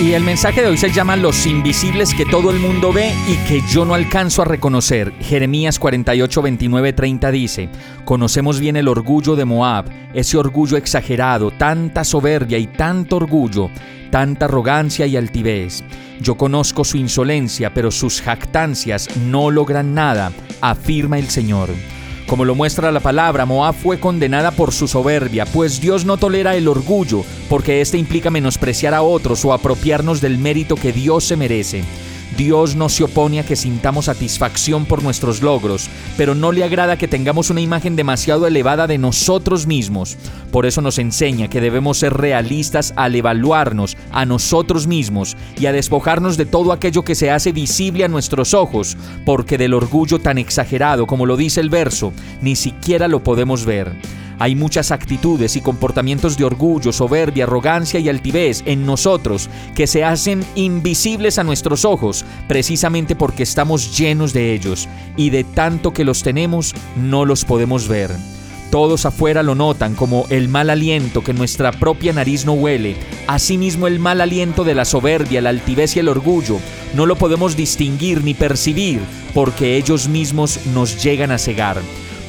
Y el mensaje de hoy se llama Los invisibles que todo el mundo ve y que yo no alcanzo a reconocer. Jeremías 48, 29, 30 dice, Conocemos bien el orgullo de Moab, ese orgullo exagerado, tanta soberbia y tanto orgullo, tanta arrogancia y altivez. Yo conozco su insolencia, pero sus jactancias no logran nada, afirma el Señor. Como lo muestra la palabra, Moab fue condenada por su soberbia, pues Dios no tolera el orgullo, porque éste implica menospreciar a otros o apropiarnos del mérito que Dios se merece. Dios no se opone a que sintamos satisfacción por nuestros logros, pero no le agrada que tengamos una imagen demasiado elevada de nosotros mismos. Por eso nos enseña que debemos ser realistas al evaluarnos a nosotros mismos y a despojarnos de todo aquello que se hace visible a nuestros ojos, porque del orgullo tan exagerado como lo dice el verso, ni siquiera lo podemos ver. Hay muchas actitudes y comportamientos de orgullo, soberbia, arrogancia y altivez en nosotros que se hacen invisibles a nuestros ojos precisamente porque estamos llenos de ellos y de tanto que los tenemos no los podemos ver. Todos afuera lo notan como el mal aliento que nuestra propia nariz no huele. Asimismo el mal aliento de la soberbia, la altivez y el orgullo no lo podemos distinguir ni percibir porque ellos mismos nos llegan a cegar.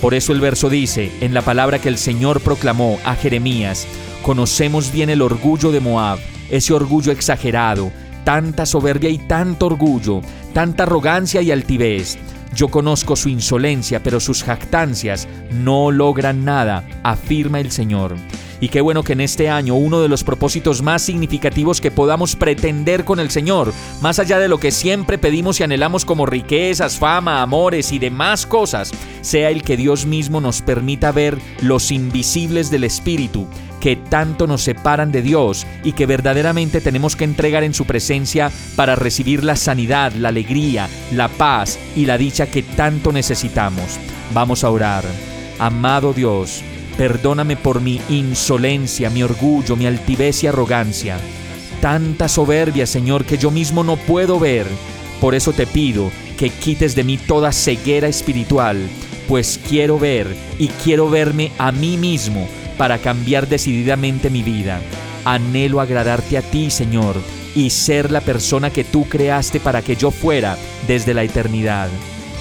Por eso el verso dice, en la palabra que el Señor proclamó a Jeremías, conocemos bien el orgullo de Moab, ese orgullo exagerado, tanta soberbia y tanto orgullo, tanta arrogancia y altivez. Yo conozco su insolencia, pero sus jactancias no logran nada, afirma el Señor. Y qué bueno que en este año uno de los propósitos más significativos que podamos pretender con el Señor, más allá de lo que siempre pedimos y anhelamos como riquezas, fama, amores y demás cosas, sea el que Dios mismo nos permita ver los invisibles del Espíritu que tanto nos separan de Dios y que verdaderamente tenemos que entregar en su presencia para recibir la sanidad, la alegría, la paz y la dicha que tanto necesitamos. Vamos a orar. Amado Dios, Perdóname por mi insolencia, mi orgullo, mi altivez y arrogancia. Tanta soberbia, Señor, que yo mismo no puedo ver. Por eso te pido que quites de mí toda ceguera espiritual, pues quiero ver y quiero verme a mí mismo para cambiar decididamente mi vida. Anhelo agradarte a ti, Señor, y ser la persona que tú creaste para que yo fuera desde la eternidad.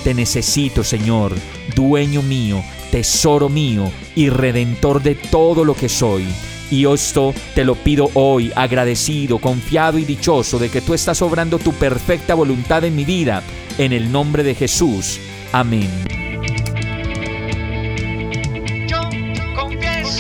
Te necesito, Señor, dueño mío, tesoro mío y redentor de todo lo que soy. Y esto te lo pido hoy, agradecido, confiado y dichoso de que tú estás obrando tu perfecta voluntad en mi vida, en el nombre de Jesús. Amén.